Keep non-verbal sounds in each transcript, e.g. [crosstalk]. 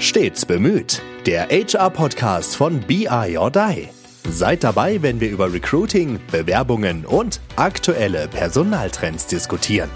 Stets bemüht. Der HR-Podcast von BI or Die. Seid dabei, wenn wir über Recruiting, Bewerbungen und aktuelle Personaltrends diskutieren.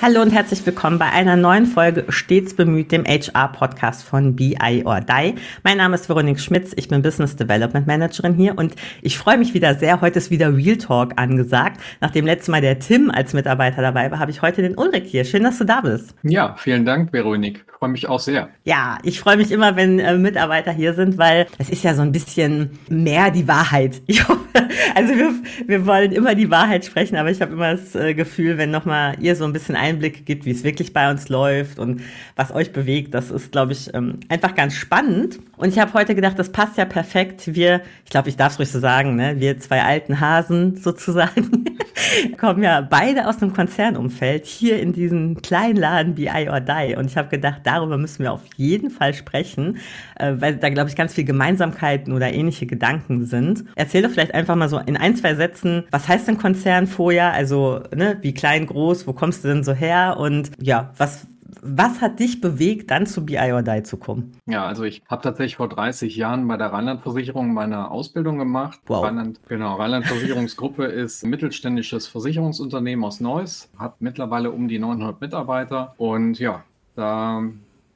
Hallo und herzlich willkommen bei einer neuen Folge Stets bemüht, dem HR-Podcast von BI or Die. Mein Name ist Veronique Schmitz, ich bin Business Development Managerin hier und ich freue mich wieder sehr. Heute ist wieder Real Talk angesagt. Nachdem letztes Mal der Tim als Mitarbeiter dabei war, habe ich heute den Ulrich hier. Schön, dass du da bist. Ja, vielen Dank, Veronique. Ich freue mich auch sehr. Ja, ich freue mich immer, wenn äh, Mitarbeiter hier sind, weil es ist ja so ein bisschen mehr die Wahrheit. [laughs] Hoffe, also wir, wir wollen immer die Wahrheit sprechen, aber ich habe immer das äh, Gefühl, wenn nochmal ihr so ein bisschen Einblicke gibt, wie es wirklich bei uns läuft und was euch bewegt, das ist, glaube ich, ähm, einfach ganz spannend. Und ich habe heute gedacht, das passt ja perfekt. Wir, ich glaube, ich darf es ruhig so sagen, ne? wir zwei alten Hasen [laughs] sozusagen, [laughs] kommen ja beide aus einem Konzernumfeld hier in diesen kleinen Laden BI or Die. Und ich habe gedacht, darüber müssen wir auf jeden Fall sprechen, äh, weil da, glaube ich, ganz viel Gemeinsamkeiten oder ähnliche Gedanken sind. Erzähl doch vielleicht einfach mal so in ein, zwei Sätzen, was heißt denn Konzern vorher? Also, ne, wie klein, groß, wo kommst du denn so her? Und ja, was, was hat dich bewegt, dann zu BI or Die zu kommen? Ja, also ich habe tatsächlich vor 30 Jahren bei der Rheinland-Versicherung meine Ausbildung gemacht. Wow. Rheinland, genau, Rheinland-Versicherungsgruppe [laughs] ist ein mittelständisches Versicherungsunternehmen aus Neuss, hat mittlerweile um die 900 Mitarbeiter und ja, da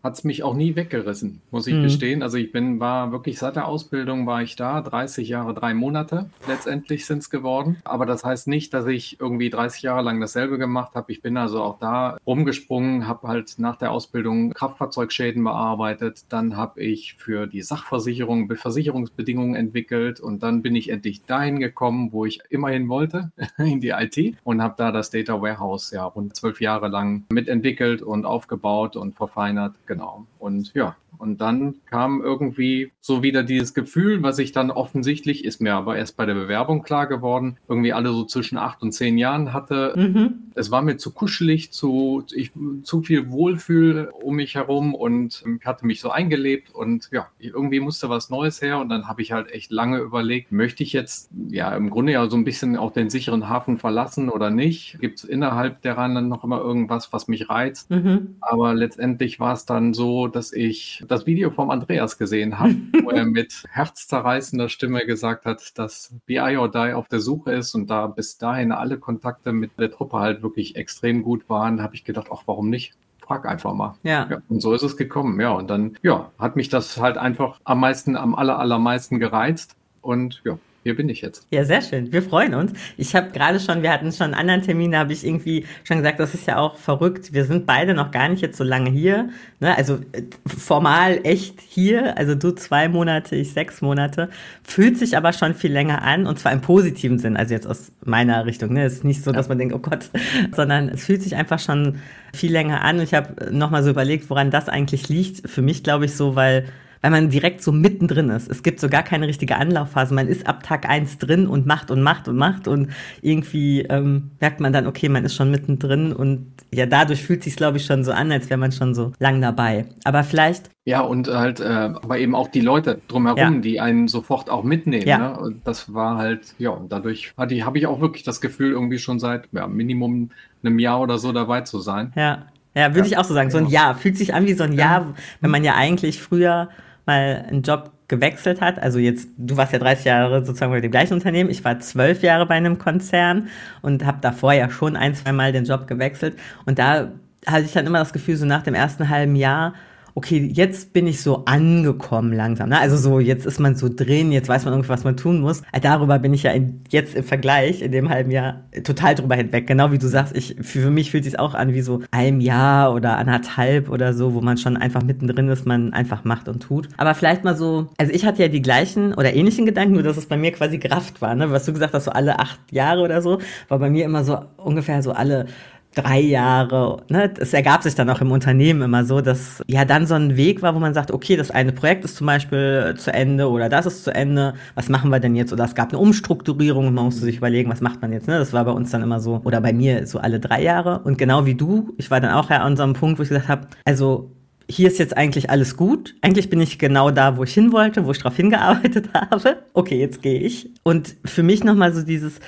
hat es mich auch nie weggerissen, muss ich Mhm. gestehen. Also ich bin, war wirklich seit der Ausbildung war ich da, 30 Jahre, drei Monate letztendlich sind es geworden. Aber das heißt nicht, dass ich irgendwie 30 Jahre lang dasselbe gemacht habe. Ich bin also auch da rumgesprungen, habe halt nach der Ausbildung Kraftfahrzeugschäden bearbeitet. Dann habe ich für die Sachversicherung Be- Versicherungsbedingungen entwickelt und dann bin ich endlich dahin gekommen, wo ich immerhin wollte, [laughs] in die IT und habe da das Data Warehouse ja rund zwölf Jahre lang mitentwickelt und aufgebaut und verfeinert. Genau. Und ja, und dann kam irgendwie so wieder dieses Gefühl, was ich dann offensichtlich, ist mir aber erst bei der Bewerbung klar geworden, irgendwie alle so zwischen acht und zehn Jahren hatte. Mhm. Es war mir zu kuschelig, zu, ich, zu viel Wohlfühl um mich herum und ich hatte mich so eingelebt und ja, irgendwie musste was Neues her und dann habe ich halt echt lange überlegt, möchte ich jetzt ja im Grunde ja so ein bisschen auch den sicheren Hafen verlassen oder nicht? Gibt es innerhalb der Rheinland noch immer irgendwas, was mich reizt? Mhm. Aber letztendlich war es dann so, dass ich das Video vom Andreas gesehen habe, wo er [laughs] mit herzzerreißender Stimme gesagt hat, dass BI or Die auf der Suche ist und da bis dahin alle Kontakte mit der Truppe halt wirklich extrem gut waren, habe ich gedacht, ach, warum nicht? Frag einfach mal. Ja. Ja, und so ist es gekommen, ja. Und dann, ja, hat mich das halt einfach am meisten, am aller, allermeisten gereizt. Und ja, hier bin ich jetzt. Ja, sehr schön. Wir freuen uns. Ich habe gerade schon, wir hatten schon einen anderen Termin, da habe ich irgendwie schon gesagt, das ist ja auch verrückt. Wir sind beide noch gar nicht jetzt so lange hier. Ne? Also äh, formal echt hier. Also du zwei Monate, ich sechs Monate. Fühlt sich aber schon viel länger an und zwar im positiven Sinn. Also jetzt aus meiner Richtung. Ne? Es ist nicht so, dass man denkt, oh Gott, [laughs] sondern es fühlt sich einfach schon viel länger an. Und ich habe nochmal so überlegt, woran das eigentlich liegt. Für mich glaube ich so, weil weil man direkt so mittendrin ist. Es gibt so gar keine richtige Anlaufphase. Man ist ab Tag eins drin und macht und macht und macht und irgendwie ähm, merkt man dann, okay, man ist schon mittendrin und ja, dadurch fühlt sich glaube ich schon so an, als wäre man schon so lang dabei. Aber vielleicht, Ja, und halt, äh, aber eben auch die Leute drumherum, Ja. die einen sofort auch mitnehmen. Ja. Ne? Und das war halt, ja, und dadurch hatte ich, habe ich auch wirklich das Gefühl, irgendwie schon seit ja, Minimum einem Jahr oder so dabei zu sein. ja, ja, würde Ja, ich auch so sagen, so ein. Jahr. Fühlt sich an wie so ein Jahr, wenn man ja eigentlich früher mal einen Job gewechselt hat. Also jetzt, du warst ja 30 Jahre sozusagen bei dem gleichen Unternehmen. Ich war zwölf Jahre bei einem Konzern und habe davor ja schon ein, zwei Mal den Job gewechselt. Und da hatte ich dann immer das Gefühl, so nach dem ersten halben Jahr, okay, jetzt bin ich so angekommen langsam. Ne? Also so, jetzt ist man so drin, jetzt weiß man ungefähr, was man tun muss. Äh, Darüber bin ich ja in, jetzt im Vergleich in dem halben Jahr total drüber hinweg. Genau wie du sagst, ich, für mich fühlt sich auch an wie so ein Jahr oder anderthalb oder so, wo man schon einfach mittendrin ist, man einfach macht und tut. Aber vielleicht mal so, also ich hatte ja die gleichen oder ähnlichen Gedanken, nur dass es bei mir quasi gerafft war. Ne? Was du gesagt hast, so alle acht Jahre oder so, war bei mir immer so ungefähr so alle drei Jahre. Ne? Es ergab sich dann auch im Unternehmen immer so, dass ja dann so ein Weg war, wo man sagt, okay, das eine Projekt ist zum Beispiel zu Ende oder das ist zu Ende, was machen wir denn jetzt? Oder es gab eine Umstrukturierung und man musste sich überlegen, was macht man jetzt? Ne? Das war bei uns dann immer so, oder bei mir so alle drei Jahre. Und genau wie du, ich war dann auch ja an so einem Punkt, wo ich gesagt habe, also hier ist jetzt eigentlich alles gut. Eigentlich bin ich genau da, wo ich hin wollte, wo ich drauf hingearbeitet [laughs] habe. Okay, jetzt gehe ich. Und für mich nochmal so dieses,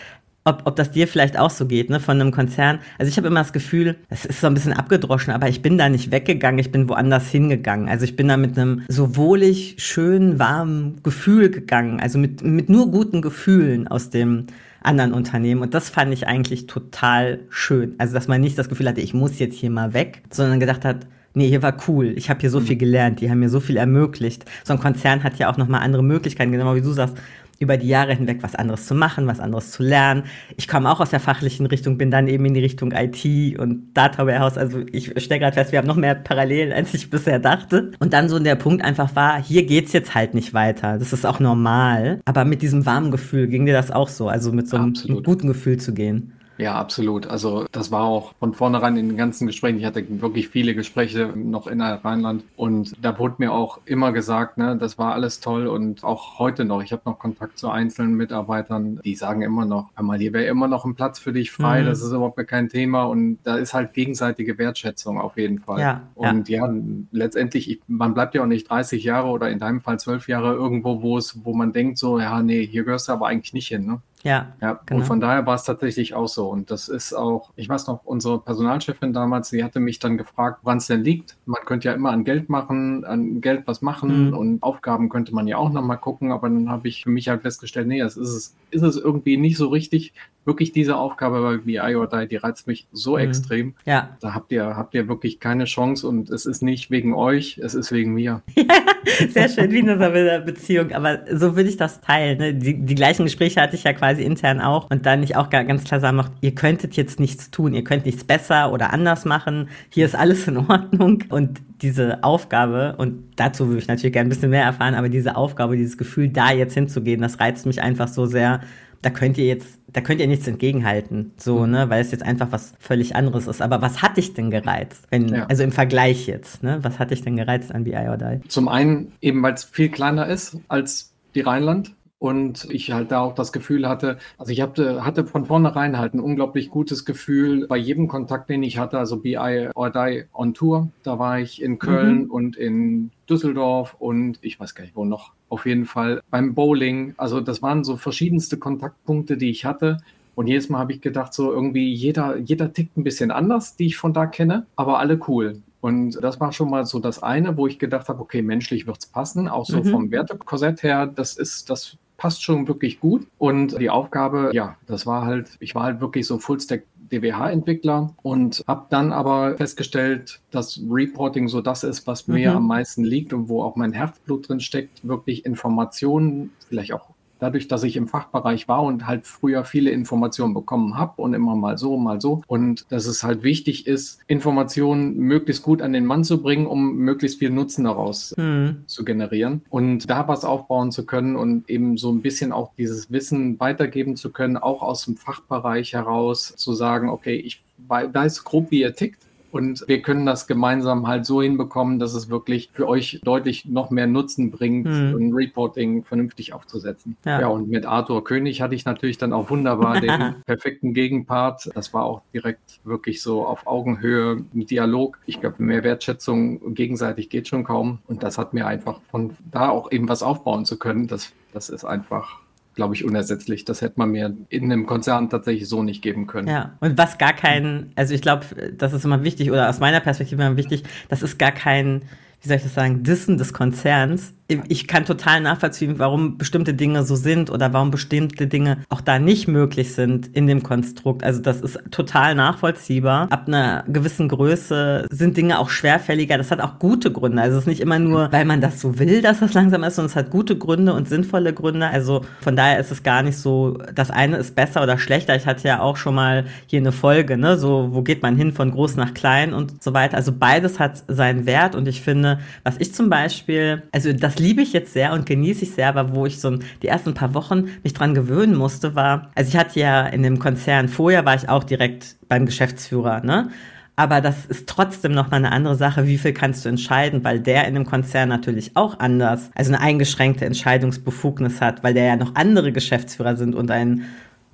ob, ob das dir vielleicht auch so geht, ne, von einem Konzern. Also ich habe immer das Gefühl, es ist so ein bisschen abgedroschen, aber ich bin da nicht weggegangen, ich bin woanders hingegangen. Also ich bin da mit einem so wohlig, schön, warmen Gefühl gegangen, also mit, mit nur guten Gefühlen aus dem anderen Unternehmen. Und das fand ich eigentlich total schön. Also, dass man nicht das Gefühl hatte, ich muss jetzt hier mal weg, sondern gedacht hat, nee, hier war cool, ich habe hier so mhm. viel gelernt, die haben mir so viel ermöglicht. So ein Konzern hat ja auch nochmal andere Möglichkeiten, genau wie du sagst, über die Jahre hinweg was anderes zu machen, was anderes zu lernen. Ich komme auch aus der fachlichen Richtung, bin dann eben in die Richtung IT und Data Warehouse. Also ich stelle gerade fest, wir haben noch mehr Parallelen, als ich bisher dachte. Und dann so der Punkt einfach war, hier geht's jetzt halt nicht weiter. Das ist auch normal. Aber mit diesem warmen Gefühl ging dir das auch so, also mit so einem, einem guten Gefühl zu gehen. Ja, absolut. Also das war auch von vornherein in den ganzen Gesprächen. Ich hatte wirklich viele Gespräche noch in Rheinland und da wurde mir auch immer gesagt, ne, das war alles toll und auch heute noch. Ich habe noch Kontakt zu einzelnen Mitarbeitern, die sagen immer noch, einmal hier wäre immer noch ein Platz für dich frei. Mhm. Das ist überhaupt kein Thema und da ist halt gegenseitige Wertschätzung auf jeden Fall. Ja, und ja, ja letztendlich, ich, man bleibt ja auch nicht 30 Jahre oder in deinem Fall 12 Jahre irgendwo, wo es, wo man denkt so, ja, nee, hier gehörst du aber eigentlich nicht hin. Ne? Ja, ja genau. und von daher war es tatsächlich auch so. Und das ist auch, ich weiß noch, unsere Personalchefin damals, die hatte mich dann gefragt, wann es denn liegt. Man könnte ja immer an Geld machen, an Geld was machen mhm. und Aufgaben könnte man ja auch nochmal gucken. Aber dann habe ich für mich halt festgestellt, nee, das ist es, ist es irgendwie nicht so richtig wirklich diese Aufgabe bei BI or Die, die reizt mich so mhm. extrem. Ja. Da habt ihr, habt ihr wirklich keine Chance und es ist nicht wegen euch, es ist wegen mir. [laughs] Sehr schön, wie in einer Beziehung, aber so würde ich das teilen. Ne? Die, die gleichen Gespräche hatte ich ja quasi intern auch und dann nicht auch ganz klar sagen, ihr könntet jetzt nichts tun, ihr könnt nichts besser oder anders machen, hier ist alles in Ordnung und diese Aufgabe, und dazu würde ich natürlich gerne ein bisschen mehr erfahren, aber diese Aufgabe, dieses Gefühl, da jetzt hinzugehen, das reizt mich einfach so sehr, da könnt ihr jetzt, da könnt ihr nichts entgegenhalten, so, mhm. ne, weil es jetzt einfach was völlig anderes ist. Aber was hat dich denn gereizt? Wenn, ja. Also im Vergleich jetzt, ne? Was hat dich denn gereizt an BI or Die? Zum einen eben, weil es viel kleiner ist als die Rheinland und ich halt da auch das Gefühl hatte, also ich hatte, hatte von vornherein halt ein unglaublich gutes Gefühl bei jedem Kontakt, den ich hatte, also BI or Die on Tour, da war ich in Köln mhm. und in Düsseldorf und ich weiß gar nicht wo noch, auf jeden Fall beim Bowling, also das waren so verschiedenste Kontaktpunkte, die ich hatte und jedes Mal habe ich gedacht, so irgendwie jeder, jeder tickt ein bisschen anders, die ich von da kenne, aber alle cool. Und das war schon mal so das eine, wo ich gedacht habe, okay, menschlich wird es passen, auch so mhm. vom Wertekorsett her, das ist, das passt schon wirklich gut. Und die Aufgabe, ja, das war halt, ich war halt wirklich so Fullstack DWH-Entwickler und habe dann aber festgestellt, dass Reporting so das ist, was mir mhm. am meisten liegt und wo auch mein Herzblut drin steckt, wirklich Informationen, vielleicht auch dadurch, dass ich im Fachbereich war und halt früher viele Informationen bekommen habe und immer mal so, mal so. Und dass es halt wichtig ist, Informationen möglichst gut an den Mann zu bringen, um möglichst viel Nutzen daraus mhm. zu generieren und da was aufbauen zu können und eben so ein bisschen auch dieses Wissen weitergeben zu können, auch aus dem Fachbereich heraus zu sagen, okay, ich weiß grob, wie ihr tickt und wir können das gemeinsam halt so hinbekommen, dass es wirklich für euch deutlich noch mehr Nutzen bringt, mhm. ein Reporting vernünftig aufzusetzen. Ja. ja, und mit Arthur König hatte ich natürlich dann auch wunderbar den [laughs] perfekten Gegenpart. Das war auch direkt wirklich so auf Augenhöhe ein Dialog. Ich glaube, mehr Wertschätzung gegenseitig geht schon kaum. Und das hat mir einfach von da auch eben was aufbauen zu können. Das, das ist einfach glaube ich, unersetzlich. Das hätte man mir in einem Konzern tatsächlich so nicht geben können. Ja, und was gar kein, also ich glaube, das ist immer wichtig, oder aus meiner Perspektive immer wichtig, das ist gar kein, wie soll ich das sagen, Dissen des Konzerns, ich kann total nachvollziehen, warum bestimmte Dinge so sind oder warum bestimmte Dinge auch da nicht möglich sind in dem Konstrukt. Also das ist total nachvollziehbar. Ab einer gewissen Größe sind Dinge auch schwerfälliger. Das hat auch gute Gründe. Also es ist nicht immer nur, weil man das so will, dass das langsam ist, sondern es hat gute Gründe und sinnvolle Gründe. Also von daher ist es gar nicht so, das eine ist besser oder schlechter. Ich hatte ja auch schon mal hier eine Folge, ne, so wo geht man hin von groß nach klein und so weiter. Also beides hat seinen Wert und ich finde, was ich zum Beispiel, also das das liebe ich jetzt sehr und genieße ich sehr, aber wo ich so die ersten paar Wochen mich dran gewöhnen musste, war, also ich hatte ja in dem Konzern vorher war ich auch direkt beim Geschäftsführer, ne? Aber das ist trotzdem noch mal eine andere Sache, wie viel kannst du entscheiden, weil der in einem Konzern natürlich auch anders, also eine eingeschränkte Entscheidungsbefugnis hat, weil der ja noch andere Geschäftsführer sind und ein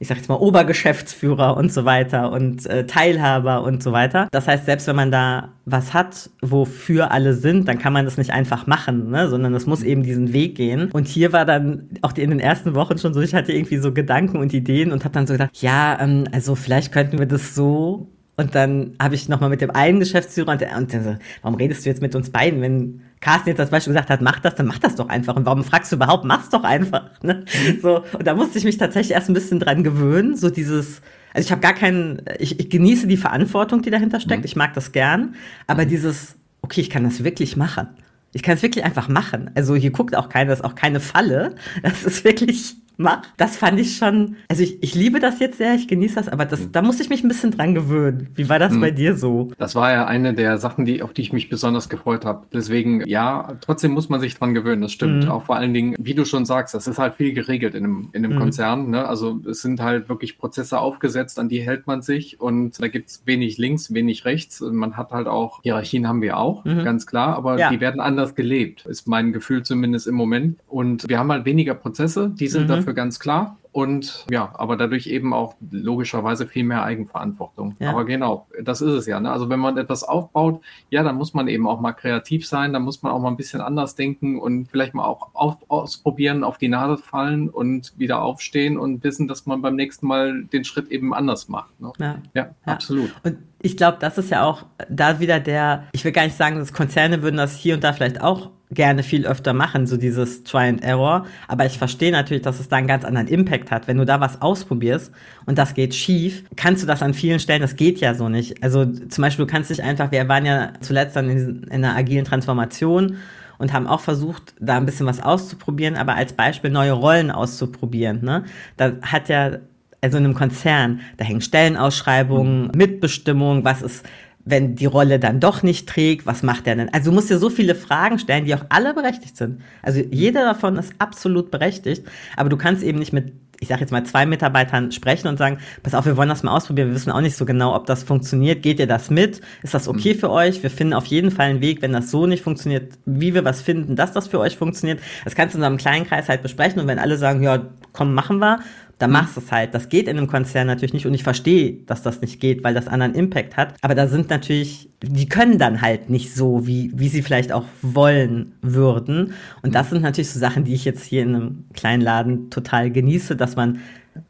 ich sag jetzt mal, Obergeschäftsführer und so weiter und äh, Teilhaber und so weiter. Das heißt, selbst wenn man da was hat, wofür alle sind, dann kann man das nicht einfach machen, ne? sondern es muss eben diesen Weg gehen. Und hier war dann auch in den ersten Wochen schon so, ich hatte irgendwie so Gedanken und Ideen und habe dann so gedacht, ja, ähm, also vielleicht könnten wir das so und dann habe ich nochmal mit dem einen Geschäftsführer und, der, und der so, warum redest du jetzt mit uns beiden? Wenn Carsten jetzt das Beispiel gesagt hat, mach das, dann mach das doch einfach. Und warum fragst du überhaupt, mach's doch einfach. Ne? So, und da musste ich mich tatsächlich erst ein bisschen dran gewöhnen, so dieses, also ich habe gar keinen, ich, ich genieße die Verantwortung, die dahinter steckt, mhm. ich mag das gern, aber mhm. dieses, okay, ich kann das wirklich machen. Ich kann es wirklich einfach machen. Also hier guckt auch keiner, das ist auch keine Falle. Das ist wirklich macht. Das fand ich schon, also ich, ich liebe das jetzt sehr, ich genieße das, aber das, mhm. da musste ich mich ein bisschen dran gewöhnen. Wie war das mhm. bei dir so? Das war ja eine der Sachen, die, auf die ich mich besonders gefreut habe. Deswegen, ja, trotzdem muss man sich dran gewöhnen, das stimmt. Mhm. Auch vor allen Dingen, wie du schon sagst, das ist halt viel geregelt in einem, in einem mhm. Konzern. Ne? Also es sind halt wirklich Prozesse aufgesetzt, an die hält man sich und da gibt es wenig links, wenig rechts. Man hat halt auch, Hierarchien haben wir auch, mhm. ganz klar, aber ja. die werden anders gelebt, ist mein Gefühl zumindest im Moment. Und wir haben halt weniger Prozesse, die sind mhm. Dafür ganz klar. Und ja, aber dadurch eben auch logischerweise viel mehr Eigenverantwortung. Ja. Aber genau, das ist es ja. Ne? Also wenn man etwas aufbaut, ja, dann muss man eben auch mal kreativ sein, dann muss man auch mal ein bisschen anders denken und vielleicht mal auch auf, ausprobieren, auf die Nase fallen und wieder aufstehen und wissen, dass man beim nächsten Mal den Schritt eben anders macht. Ne? Ja. ja, ja, absolut. Und ich glaube, das ist ja auch da wieder der, ich will gar nicht sagen, dass Konzerne würden das hier und da vielleicht auch gerne viel öfter machen, so dieses Try and Error. Aber ich verstehe natürlich, dass es da einen ganz anderen Impact hat. Wenn du da was ausprobierst und das geht schief, kannst du das an vielen Stellen, das geht ja so nicht. Also zum Beispiel, du kannst dich einfach, wir waren ja zuletzt dann in, in einer agilen Transformation und haben auch versucht, da ein bisschen was auszuprobieren, aber als Beispiel neue Rollen auszuprobieren. Ne? Da hat ja also in einem Konzern, da hängen Stellenausschreibungen. Mitbestimmung, was ist wenn die Rolle dann doch nicht trägt, was macht er denn? Also du musst dir so viele Fragen stellen, die auch alle berechtigt sind. Also jeder davon ist absolut berechtigt, aber du kannst eben nicht mit, ich sage jetzt mal, zwei Mitarbeitern sprechen und sagen, pass auf, wir wollen das mal ausprobieren, wir wissen auch nicht so genau, ob das funktioniert, geht ihr das mit? Ist das okay mhm. für euch? Wir finden auf jeden Fall einen Weg, wenn das so nicht funktioniert, wie wir was finden, dass das für euch funktioniert. Das kannst du in einem kleinen Kreis halt besprechen und wenn alle sagen, ja, komm, machen wir, dann mhm. machst du es halt. Das geht in einem Konzern natürlich nicht und ich verstehe, dass das nicht geht, weil das anderen Impact hat. Aber da sind natürlich, die können dann halt nicht so, wie, wie sie vielleicht auch wollen würden. Und das mhm. sind natürlich so Sachen, die ich jetzt hier in einem kleinen Laden total genieße, dass man,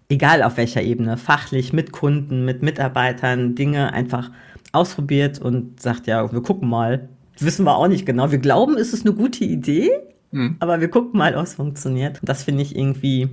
egal auf welcher Ebene, fachlich, mit Kunden, mit Mitarbeitern, Dinge einfach ausprobiert und sagt, ja, wir gucken mal. Wissen wir auch nicht genau. Wir glauben, es ist eine gute Idee, mhm. aber wir gucken mal, ob es funktioniert. Und das finde ich irgendwie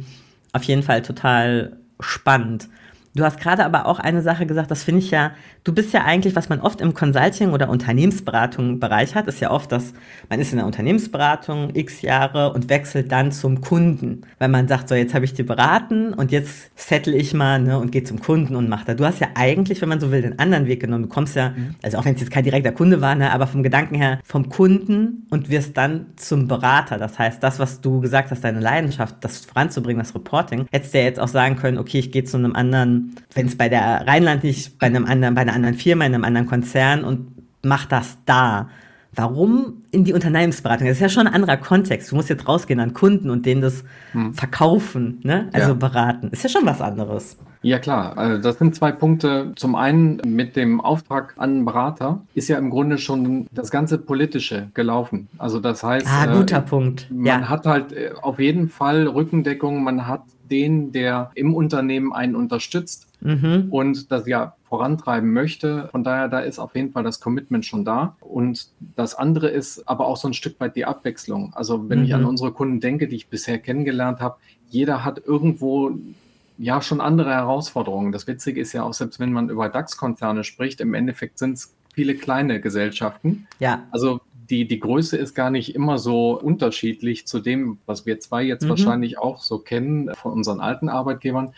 auf jeden Fall total spannend. Du hast gerade aber auch eine Sache gesagt, das finde ich ja, du bist ja eigentlich, was man oft im Consulting oder Unternehmensberatung-Bereich hat, ist ja oft, dass man ist in der Unternehmensberatung x Jahre und wechselt dann zum Kunden. Weil man sagt, so jetzt habe ich dir beraten und jetzt settle ich mal ne, und gehe zum Kunden und mache da. Du hast ja eigentlich, wenn man so will, den anderen Weg genommen. Du kommst ja, mhm. also auch wenn es jetzt kein direkter Kunde war, ne, aber vom Gedanken her vom Kunden und wirst dann zum Berater. Das heißt, das, was du gesagt hast, deine Leidenschaft, das voranzubringen, das Reporting, hättest du ja jetzt auch sagen können, okay, ich gehe zu einem anderen wenn es bei der Rheinland nicht, bei einem anderen, bei einer anderen Firma, in einem anderen Konzern und mach das da. Warum in die Unternehmensberatung? Das ist ja schon ein anderer Kontext. Du musst jetzt rausgehen an Kunden und denen das hm. verkaufen, ne? also ja. beraten. Ist ja schon was anderes. Ja klar, also das sind zwei Punkte. Zum einen mit dem Auftrag an Berater ist ja im Grunde schon das ganze Politische gelaufen. Also das heißt, ah, guter äh, Punkt. Man ja. hat halt äh, auf jeden Fall Rückendeckung, man hat den, der im Unternehmen einen unterstützt mhm. und das ja vorantreiben möchte. Von daher, da ist auf jeden Fall das Commitment schon da. Und das andere ist aber auch so ein Stück weit die Abwechslung. Also wenn mhm. ich an mhm. unsere Kunden denke, die ich bisher kennengelernt habe, jeder hat irgendwo ja schon andere Herausforderungen. Das Witzige ist ja auch, selbst wenn man über DAX-Konzerne spricht, im Endeffekt sind es viele kleine Gesellschaften. Ja. Also die, die Größe ist gar nicht immer so unterschiedlich zu dem, was wir zwei jetzt mhm. wahrscheinlich auch so kennen von unseren alten Arbeitgebern.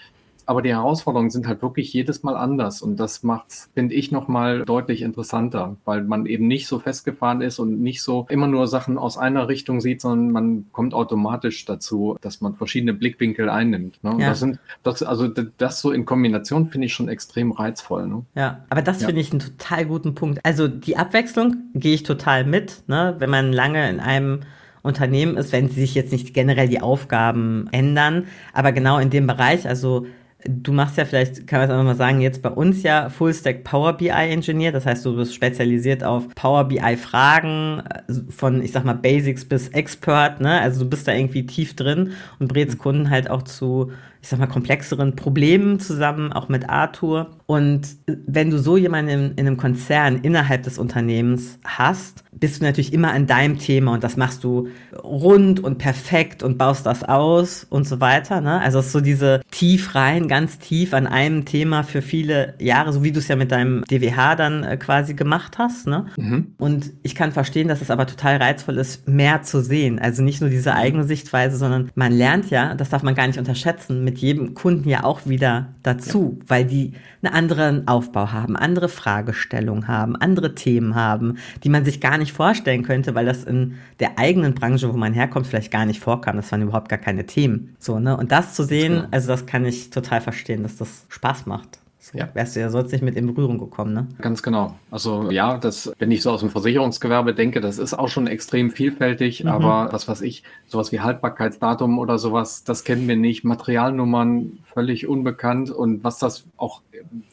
Aber die Herausforderungen sind halt wirklich jedes Mal anders und das macht, finde ich, nochmal deutlich interessanter, weil man eben nicht so festgefahren ist und nicht so immer nur Sachen aus einer Richtung sieht, sondern man kommt automatisch dazu, dass man verschiedene Blickwinkel einnimmt. Ne? Ja. Das sind, das, also das so in Kombination finde ich schon extrem reizvoll. Ne? Ja, aber das ja. finde ich einen total guten Punkt. Also die Abwechslung gehe ich total mit, ne? wenn man lange in einem Unternehmen ist, wenn sich jetzt nicht generell die Aufgaben ändern, aber genau in dem Bereich, also Du machst ja vielleicht, kann man es auch nochmal sagen, jetzt bei uns ja Fullstack Power BI Engineer. Das heißt, du bist spezialisiert auf Power BI Fragen äh, von, ich sag mal, Basics bis Expert, ne? Also du bist da irgendwie tief drin und brätst mhm. Kunden halt auch zu ich sag mal, komplexeren Problemen zusammen, auch mit Arthur. Und wenn du so jemanden in, in, einem Konzern innerhalb des Unternehmens hast, bist du natürlich immer an deinem Thema und das machst du rund und perfekt und baust das aus und so weiter. Ne? Also es ist so diese tief rein, ganz tief an einem Thema für viele Jahre, so wie du es ja mit deinem DWH dann äh, quasi gemacht hast. Ne? Mhm. Und ich kann verstehen, dass es aber total reizvoll ist, mehr zu sehen. Also nicht nur diese eigene Sichtweise, sondern man lernt ja, das darf man gar nicht unterschätzen, mit jedem Kunden ja auch wieder dazu, ja. weil die einen anderen Aufbau haben, andere Fragestellungen haben, andere Themen haben, die man sich gar nicht vorstellen könnte, weil das in der eigenen Branche, wo man herkommt, vielleicht gar nicht vorkam. Das waren überhaupt gar keine Themen. So, ne? Und das zu sehen, also das kann ich total verstehen, dass das Spaß macht. So ja. wärst du ja sonst nicht mit in Berührung gekommen, ne? Ganz genau. Also ja, das, wenn ich so aus dem Versicherungsgewerbe denke, das ist auch schon extrem vielfältig, mhm. aber was weiß ich, sowas wie Haltbarkeitsdatum oder sowas, das kennen wir nicht. Materialnummern völlig unbekannt und was das auch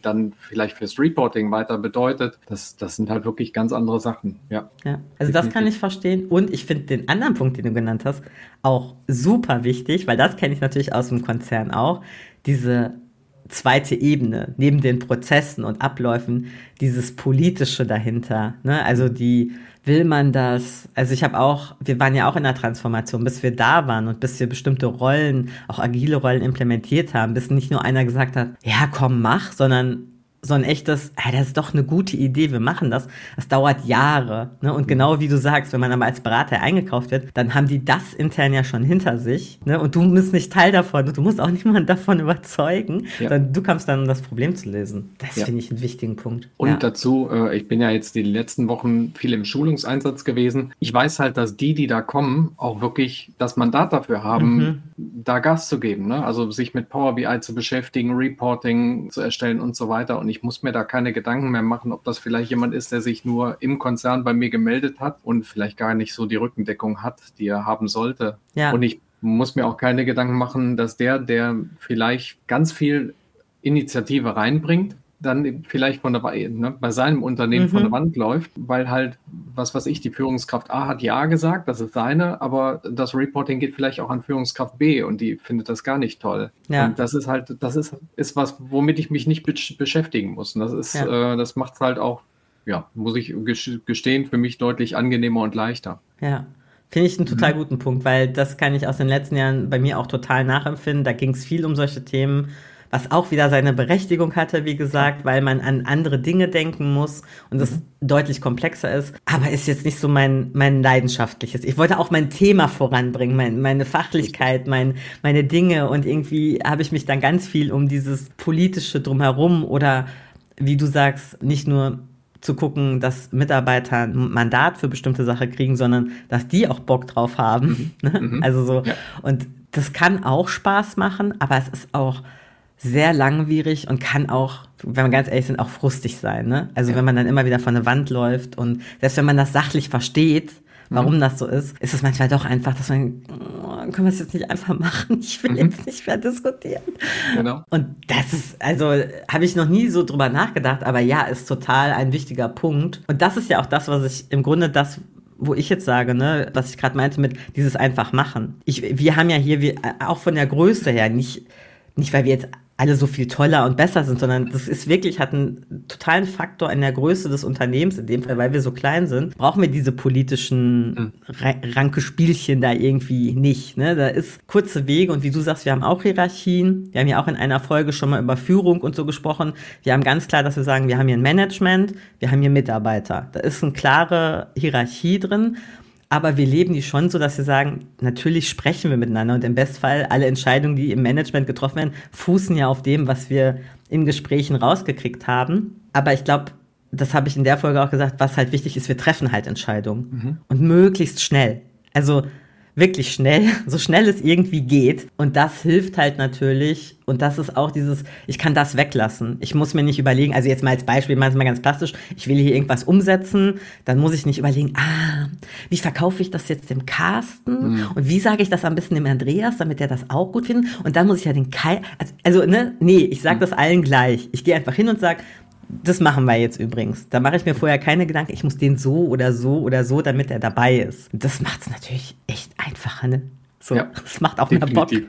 dann vielleicht fürs Reporting weiter bedeutet, das, das sind halt wirklich ganz andere Sachen. Ja. ja. Also das kann ich verstehen. Und ich finde den anderen Punkt, den du genannt hast, auch super wichtig, weil das kenne ich natürlich aus dem Konzern auch. Diese zweite Ebene, neben den Prozessen und Abläufen, dieses Politische dahinter. Ne? Also die, will man das? Also ich habe auch, wir waren ja auch in der Transformation, bis wir da waren und bis wir bestimmte Rollen, auch agile Rollen implementiert haben, bis nicht nur einer gesagt hat, ja komm, mach, sondern so ein echtes, hey, das ist doch eine gute Idee, wir machen das. Das dauert Jahre. Ne? Und genau wie du sagst, wenn man aber als Berater eingekauft wird, dann haben die das intern ja schon hinter sich. Ne? Und du bist nicht Teil davon. Du musst auch [laughs] niemanden davon überzeugen, ja. sondern du kommst dann, um das Problem zu lösen. Das ja. finde ich einen wichtigen Punkt. Und ja. dazu, äh, ich bin ja jetzt die letzten Wochen viel im Schulungseinsatz gewesen. Ich weiß halt, dass die, die da kommen, auch wirklich das Mandat dafür haben, mhm. da Gas zu geben. Ne? Also sich mit Power BI zu beschäftigen, Reporting zu erstellen und so weiter. Und ich ich muss mir da keine Gedanken mehr machen, ob das vielleicht jemand ist, der sich nur im Konzern bei mir gemeldet hat und vielleicht gar nicht so die Rückendeckung hat, die er haben sollte. Ja. Und ich muss mir auch keine Gedanken machen, dass der, der vielleicht ganz viel Initiative reinbringt, dann vielleicht von der, ne, bei seinem Unternehmen mhm. von der mhm. Wand läuft, weil halt, was weiß ich, die Führungskraft A hat Ja gesagt, das ist seine, aber das Reporting geht vielleicht auch an Führungskraft B und die findet das gar nicht toll. Ja. Und das ist halt, das ist, ist was, womit ich mich nicht beschäftigen muss. Und das ist, ja. äh, das macht es halt auch, ja, muss ich gestehen, für mich deutlich angenehmer und leichter. Ja. Finde ich einen total mhm. guten Punkt, weil das kann ich aus den letzten Jahren bei mir auch total nachempfinden. Da ging es viel um solche Themen was auch wieder seine Berechtigung hatte, wie gesagt, weil man an andere Dinge denken muss und das mhm. deutlich komplexer ist. Aber ist jetzt nicht so mein, mein leidenschaftliches. Ich wollte auch mein Thema voranbringen, mein, meine Fachlichkeit, mein, meine Dinge und irgendwie habe ich mich dann ganz viel um dieses politische drumherum oder wie du sagst, nicht nur zu gucken, dass Mitarbeiter ein Mandat für bestimmte Sachen kriegen, sondern dass die auch Bock drauf haben. Mhm. Ne? mhm. Also so. Ja. Und das kann auch Spaß machen, aber es ist auch sehr langwierig und kann auch, wenn wir ganz ehrlich sind, auch frustig sein. Ne? Also ja. wenn man dann immer wieder vor eine Wand läuft und selbst wenn man das sachlich versteht, warum mhm. das so ist, ist es manchmal doch einfach, dass man, oh, können wir es jetzt nicht einfach machen? Ich will mhm. jetzt nicht mehr diskutieren. Genau. Und das ist, also habe ich noch nie so drüber nachgedacht, aber ja, ist total ein wichtiger Punkt. Und das ist ja auch das, was ich im Grunde das wo ich jetzt sage, ne, was ich gerade meinte mit dieses einfach machen. Ich, wir haben ja hier, wir, auch von der Größe her, nicht, nicht weil wir jetzt alle so viel toller und besser sind, sondern das ist wirklich, hat einen totalen Faktor in der Größe des Unternehmens, in dem Fall, weil wir so klein sind, brauchen wir diese politischen mhm. ranke Spielchen da irgendwie nicht. Ne? Da ist kurze Wege und wie du sagst, wir haben auch Hierarchien. Wir haben ja auch in einer Folge schon mal über Führung und so gesprochen. Wir haben ganz klar, dass wir sagen, wir haben hier ein Management, wir haben hier Mitarbeiter. Da ist eine klare Hierarchie drin aber wir leben die schon so, dass wir sagen, natürlich sprechen wir miteinander und im Bestfall alle Entscheidungen, die im Management getroffen werden, fußen ja auf dem, was wir in Gesprächen rausgekriegt haben. Aber ich glaube, das habe ich in der Folge auch gesagt, was halt wichtig ist, wir treffen halt Entscheidungen mhm. und möglichst schnell. Also wirklich schnell, [laughs] so schnell es irgendwie geht. Und das hilft halt natürlich. Und das ist auch dieses, ich kann das weglassen. Ich muss mir nicht überlegen, also jetzt mal als Beispiel, mal ganz plastisch, ich will hier irgendwas umsetzen, dann muss ich nicht überlegen, ah, wie verkaufe ich das jetzt dem Carsten? Mhm. Und wie sage ich das am besten dem Andreas, damit er das auch gut findet? Und dann muss ich ja den Kai, also, also ne, nee, ich sage mhm. das allen gleich. Ich gehe einfach hin und sage, das machen wir jetzt übrigens. Da mache ich mir vorher keine Gedanken, ich muss den so oder so oder so, damit er dabei ist. Das macht es natürlich echt ne? So, ja, [laughs] das macht auch mehr Bock. [laughs]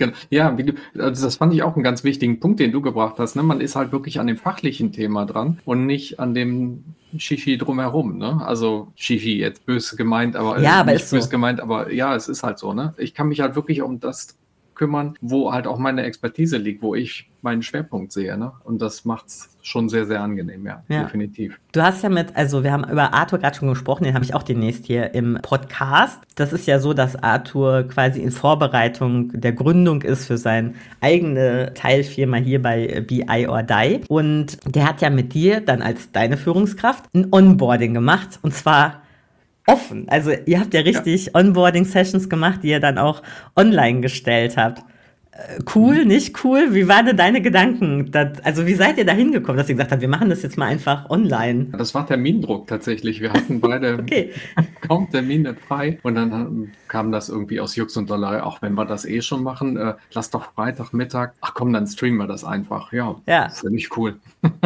Genau. Ja, also das fand ich auch einen ganz wichtigen Punkt, den du gebracht hast. Ne? Man ist halt wirklich an dem fachlichen Thema dran und nicht an dem Shishi drumherum. Ne? Also Shishi jetzt böse gemeint, aber ja, aber nicht böse so. gemeint, aber ja, es ist halt so. Ne? Ich kann mich halt wirklich um das kümmern, wo halt auch meine Expertise liegt, wo ich meinen Schwerpunkt sehe. Ne? Und das macht es schon sehr, sehr angenehm, ja, ja, definitiv. Du hast ja mit, also wir haben über Arthur gerade schon gesprochen, den habe ich auch demnächst hier im Podcast. Das ist ja so, dass Arthur quasi in Vorbereitung der Gründung ist für seine eigene Teilfirma hier bei BI or Die. Und der hat ja mit dir dann als deine Führungskraft ein Onboarding gemacht. Und zwar offen. Also ihr habt ja richtig ja. Onboarding-Sessions gemacht, die ihr dann auch online gestellt habt cool, nicht cool? Wie waren denn deine Gedanken? Das, also wie seid ihr da hingekommen, dass ihr gesagt habt, wir machen das jetzt mal einfach online? Das war Termindruck tatsächlich. Wir hatten beide [laughs] okay. kaum Termine frei und dann kam das irgendwie aus Jux und Dollar. Auch wenn wir das eh schon machen, äh, lass doch Freitagmittag. Ach komm, dann streamen wir das einfach. Ja, ja. völlig cool.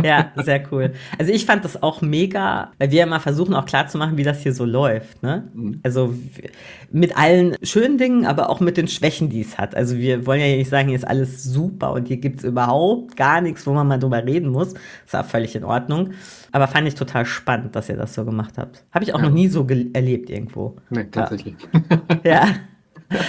Ja, [laughs] sehr cool. Also ich fand das auch mega, weil wir immer versuchen auch klarzumachen, wie das hier so läuft. Ne? Mhm. Also mit allen schönen Dingen, aber auch mit den Schwächen, die es hat. Also wir wollen ja nicht sagen, hier ist alles super und hier gibt es überhaupt gar nichts, wo man mal drüber reden muss. Das ist auch völlig in Ordnung. Aber fand ich total spannend, dass ihr das so gemacht habt. Habe ich auch ja. noch nie so erlebt irgendwo. Nee, tatsächlich. [laughs] Ja.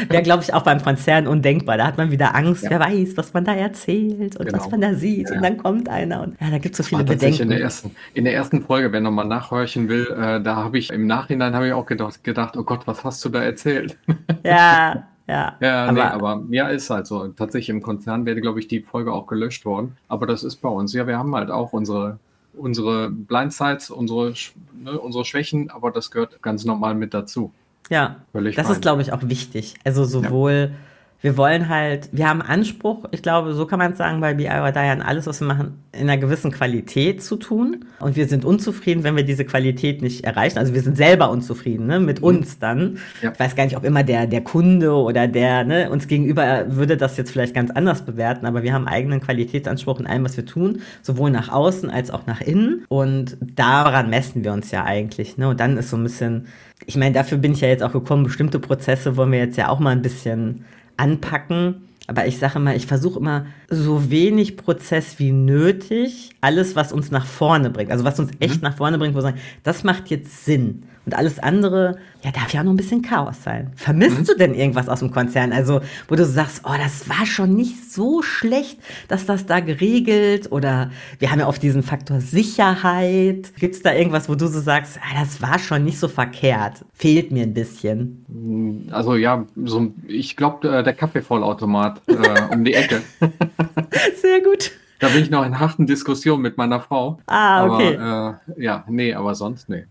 Wäre, glaube ich, auch beim Konzern undenkbar. Da hat man wieder Angst, ja. wer weiß, was man da erzählt und genau. was man da sieht. Ja. Und dann kommt einer und ja, da gibt es so viele Bedenken. In der, ersten, in der ersten Folge, wer nochmal nachhorchen will, äh, da habe ich im Nachhinein habe ich auch gedacht, gedacht, oh Gott, was hast du da erzählt? Ja, [laughs] ja. Ja, aber, nee, aber ja, ist halt so. Tatsächlich im Konzern wäre, glaube ich, die Folge auch gelöscht worden. Aber das ist bei uns. Ja, wir haben halt auch unsere, unsere Blindsides, unsere, ne, unsere Schwächen, aber das gehört ganz normal mit dazu. Ja, Völlig das fein. ist, glaube ich, auch wichtig. Also sowohl ja wir wollen halt, wir haben Anspruch, ich glaube, so kann man es sagen, bei BI or Die an alles, was wir machen, in einer gewissen Qualität zu tun. Und wir sind unzufrieden, wenn wir diese Qualität nicht erreichen. Also wir sind selber unzufrieden, ne, mit mhm. uns dann. Ja. Ich weiß gar nicht, ob immer der, der Kunde oder der, ne, uns gegenüber würde das jetzt vielleicht ganz anders bewerten, aber wir haben eigenen Qualitätsanspruch in allem, was wir tun, sowohl nach außen als auch nach innen. Und daran messen wir uns ja eigentlich, ne. Und dann ist so ein bisschen, ich meine, dafür bin ich ja jetzt auch gekommen, bestimmte Prozesse wollen wir jetzt ja auch mal ein bisschen anpacken. Aber ich sage immer, ich versuche immer so wenig Prozess wie nötig, alles, was uns nach vorne bringt, also was uns echt mhm. nach vorne bringt, wo wir sagen, das macht jetzt Sinn. Und alles andere, ja, darf ja auch noch ein bisschen Chaos sein. Vermisst mhm. du denn irgendwas aus dem Konzern? Also, wo du sagst, oh, das war schon nicht so schlecht, dass das da geregelt oder wir haben ja oft diesen Faktor Sicherheit. Gibt es da irgendwas, wo du so sagst, ah, das war schon nicht so verkehrt? Fehlt mir ein bisschen. Also ja, so, ich glaube, äh, der Kaffeevollautomat äh, um die Ecke. [laughs] [laughs] Sehr gut. Da bin ich noch in harten Diskussionen mit meiner Frau. Ah, okay. Aber, äh, ja, nee, aber sonst, nee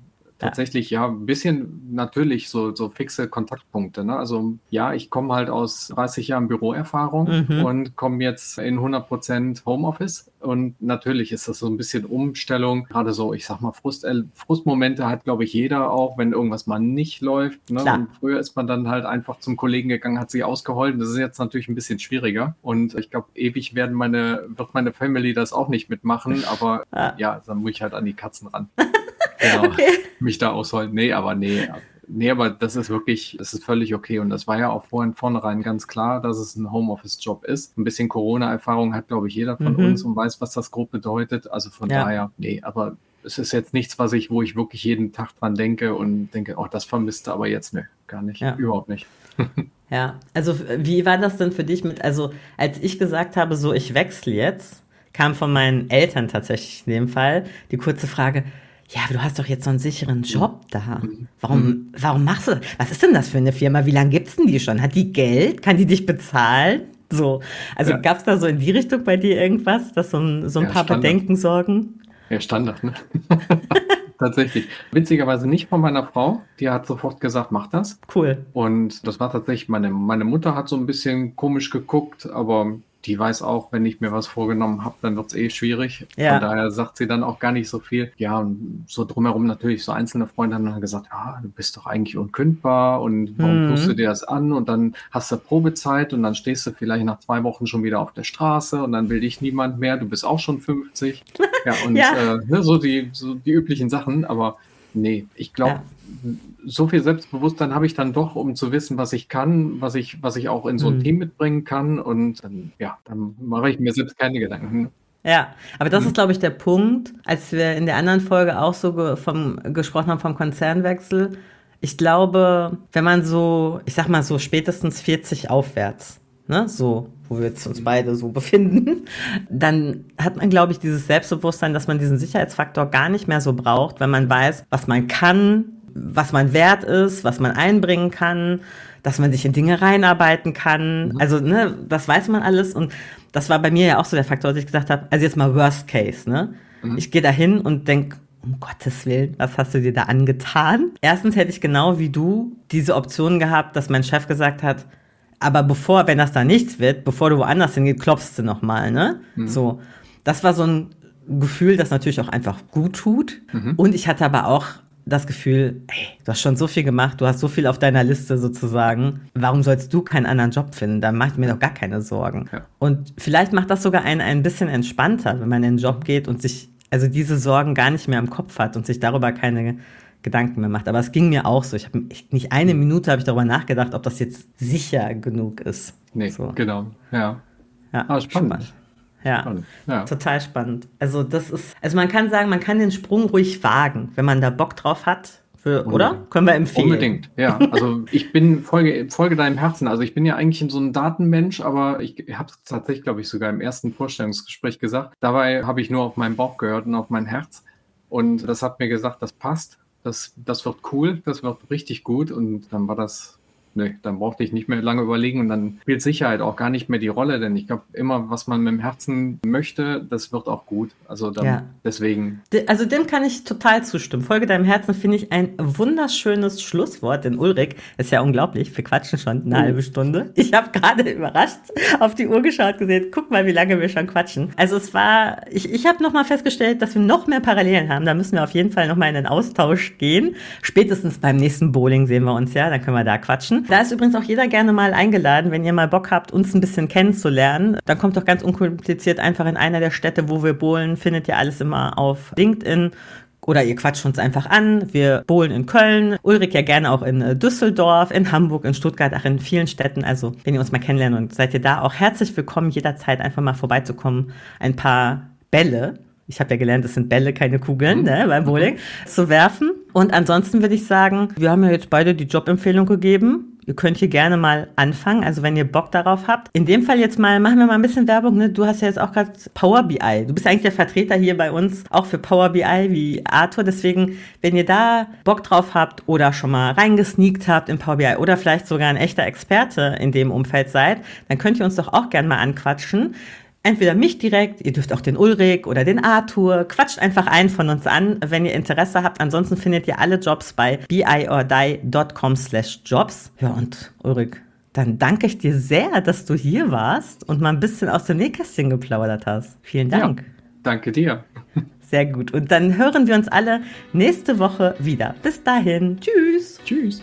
tatsächlich ja ein bisschen natürlich so, so fixe Kontaktpunkte. Ne? Also ja, ich komme halt aus 30 Jahren Büroerfahrung mhm. und komme jetzt in 100 Prozent Homeoffice. Und natürlich ist das so ein bisschen Umstellung. Gerade so, ich sag mal, Frust, äh, Frustmomente hat, glaube ich, jeder auch, wenn irgendwas mal nicht läuft. Ne? Früher ist man dann halt einfach zum Kollegen gegangen, hat sich ausgeheult. Das ist jetzt natürlich ein bisschen schwieriger. Und ich glaube, ewig werden meine, wird meine Family das auch nicht mitmachen. Aber ja, ja dann muss ich halt an die Katzen ran. [laughs] genau, [laughs] okay. mich da ausholen. Nee, aber nee. Nee, aber das ist wirklich, das ist völlig okay. Und das war ja auch vorhin vornherein ganz klar, dass es ein Homeoffice-Job ist. Ein bisschen Corona-Erfahrung hat, glaube ich, jeder von mhm. uns und weiß, was das grob bedeutet. Also von ja. daher, nee, aber es ist jetzt nichts, was ich, wo ich wirklich jeden Tag dran denke und denke, oh, das vermisste aber jetzt, ne, gar nicht, ja. überhaupt nicht. [laughs] ja, also wie war das denn für dich mit, also als ich gesagt habe, so ich wechsle jetzt, kam von meinen Eltern tatsächlich in dem Fall die kurze Frage, ja, aber du hast doch jetzt so einen sicheren Job da. Warum, mhm. warum machst du das? Was ist denn das für eine Firma? Wie lange gibt's denn die schon? Hat die Geld? Kann die dich bezahlen? So. Also ja. gab's da so in die Richtung bei dir irgendwas, dass so ein, so ein ja, paar Standard. Bedenken sorgen? Ja, Standard, ne? [laughs] tatsächlich. Witzigerweise nicht von meiner Frau. Die hat sofort gesagt, mach das. Cool. Und das war tatsächlich, meine, meine Mutter hat so ein bisschen komisch geguckt, aber die weiß auch, wenn ich mir was vorgenommen habe, dann wird es eh schwierig. Ja. Von daher sagt sie dann auch gar nicht so viel. Ja, und so drumherum natürlich, so einzelne Freunde haben dann gesagt, ja, du bist doch eigentlich unkündbar und warum mhm. tust du dir das an? Und dann hast du Probezeit und dann stehst du vielleicht nach zwei Wochen schon wieder auf der Straße und dann will dich niemand mehr, du bist auch schon 50. [laughs] ja, und ja. Äh, ne, so, die, so die üblichen Sachen, aber nee, ich glaube, ja. so viel Selbstbewusstsein habe ich dann doch, um zu wissen, was ich kann, was ich, was ich auch in so ein mhm. Team mitbringen kann. Und dann, ja, dann mache ich mir selbst keine Gedanken. Ja, aber das mhm. ist, glaube ich, der Punkt, als wir in der anderen Folge auch so ge vom, gesprochen haben vom Konzernwechsel. Ich glaube, wenn man so, ich sag mal so spätestens 40 aufwärts, ne, so wo wir jetzt uns beide so befinden, [laughs] dann hat man, glaube ich, dieses Selbstbewusstsein, dass man diesen Sicherheitsfaktor gar nicht mehr so braucht, wenn man weiß, was man kann, was man wert ist, was man einbringen kann, dass man sich in Dinge reinarbeiten kann. Mhm. Also, ne, das weiß man alles. Und das war bei mir ja auch so der Faktor, dass ich gesagt habe, also jetzt mal Worst Case, ne? Mhm. Ich gehe da hin und denke, um Gottes Willen, was hast du dir da angetan? Erstens hätte ich genau wie du diese Option gehabt, dass mein Chef gesagt hat, aber bevor, wenn das da nichts wird, bevor du woanders hingehst, klopfst du nochmal, ne? Mhm. So. Das war so ein Gefühl, das natürlich auch einfach gut tut. Mhm. Und ich hatte aber auch das Gefühl, ey, du hast schon so viel gemacht, du hast so viel auf deiner Liste sozusagen. Warum sollst du keinen anderen Job finden? Da macht mir doch gar keine Sorgen. Ja. Und vielleicht macht das sogar einen ein bisschen entspannter, wenn man in den Job geht und sich also diese Sorgen gar nicht mehr im Kopf hat und sich darüber keine Gedanken mehr macht. Aber es ging mir auch so. Ich habe nicht eine Minute habe ich darüber nachgedacht, ob das jetzt sicher genug ist. Nee, so. genau. Ja. Ja, ah, spannend. spannend. Ja, spannend. ja, total spannend. Also das ist, also man kann sagen, man kann den Sprung ruhig wagen, wenn man da Bock drauf hat. Für, oder? Können wir empfehlen. Unbedingt, ja. Also ich bin Folge, Folge deinem Herzen. Also ich bin ja eigentlich so ein Datenmensch, aber ich habe es tatsächlich, glaube ich, sogar im ersten Vorstellungsgespräch gesagt. Dabei habe ich nur auf meinen Bauch gehört und auf mein Herz. Und das hat mir gesagt, das passt das, das wird cool, das wird richtig gut. Und dann war das nee, dann brauchte ich nicht mehr lange überlegen und dann spielt Sicherheit auch gar nicht mehr die Rolle, denn ich glaube, immer, was man mit dem Herzen möchte, das wird auch gut. Also dann, ja. deswegen. Also dem kann ich total zustimmen. Folge deinem Herzen finde ich ein wunderschönes Schlusswort, denn Ulrich ist ja unglaublich. Wir quatschen schon eine uh. halbe Stunde. Ich habe gerade [laughs] überrascht auf die Uhr geschaut, gesehen, guck mal, wie lange wir schon quatschen. Also es war, ich, ich habe nochmal festgestellt, dass wir noch mehr Parallelen haben. Da müssen wir auf jeden Fall nochmal in den Austausch gehen. Spätestens beim nächsten Bowling sehen wir uns ja, dann können wir da quatschen. Da ist übrigens auch jeder gerne mal eingeladen, wenn ihr mal Bock habt, uns ein bisschen kennenzulernen. Dann kommt doch ganz unkompliziert einfach in einer der Städte, wo wir bohlen, findet ihr alles immer auf LinkedIn. Oder ihr quatscht uns einfach an. Wir bohlen in Köln, Ulrich ja gerne auch in äh, Düsseldorf, in Hamburg, in Stuttgart, auch in vielen Städten. Also wenn ihr uns mal kennenlernen und seid ihr da auch herzlich willkommen, jederzeit einfach mal vorbeizukommen, ein paar Bälle ich habe ja gelernt, es sind Bälle, keine Kugeln mhm. ne, beim Bowling, [laughs] zu werfen. Und ansonsten würde ich sagen, wir haben ja jetzt beide die Jobempfehlung gegeben. Ihr könnt hier gerne mal anfangen, also wenn ihr Bock darauf habt. In dem Fall jetzt mal, machen wir mal ein bisschen Werbung. Ne? Du hast ja jetzt auch gerade Power BI. Du bist eigentlich der Vertreter hier bei uns, auch für Power BI wie Arthur. Deswegen, wenn ihr da Bock drauf habt oder schon mal reingesneakt habt in Power BI oder vielleicht sogar ein echter Experte in dem Umfeld seid, dann könnt ihr uns doch auch gerne mal anquatschen entweder mich direkt, ihr dürft auch den Ulrich oder den Arthur, quatscht einfach einen von uns an, wenn ihr Interesse habt. Ansonsten findet ihr alle Jobs bei biordie.com slash jobs. Ja, und Ulrich, dann danke ich dir sehr, dass du hier warst und mal ein bisschen aus dem Nähkästchen geplaudert hast. Vielen Dank. Ja, danke dir. Sehr gut. Und dann hören wir uns alle nächste Woche wieder. Bis dahin. Tschüss. Tschüss.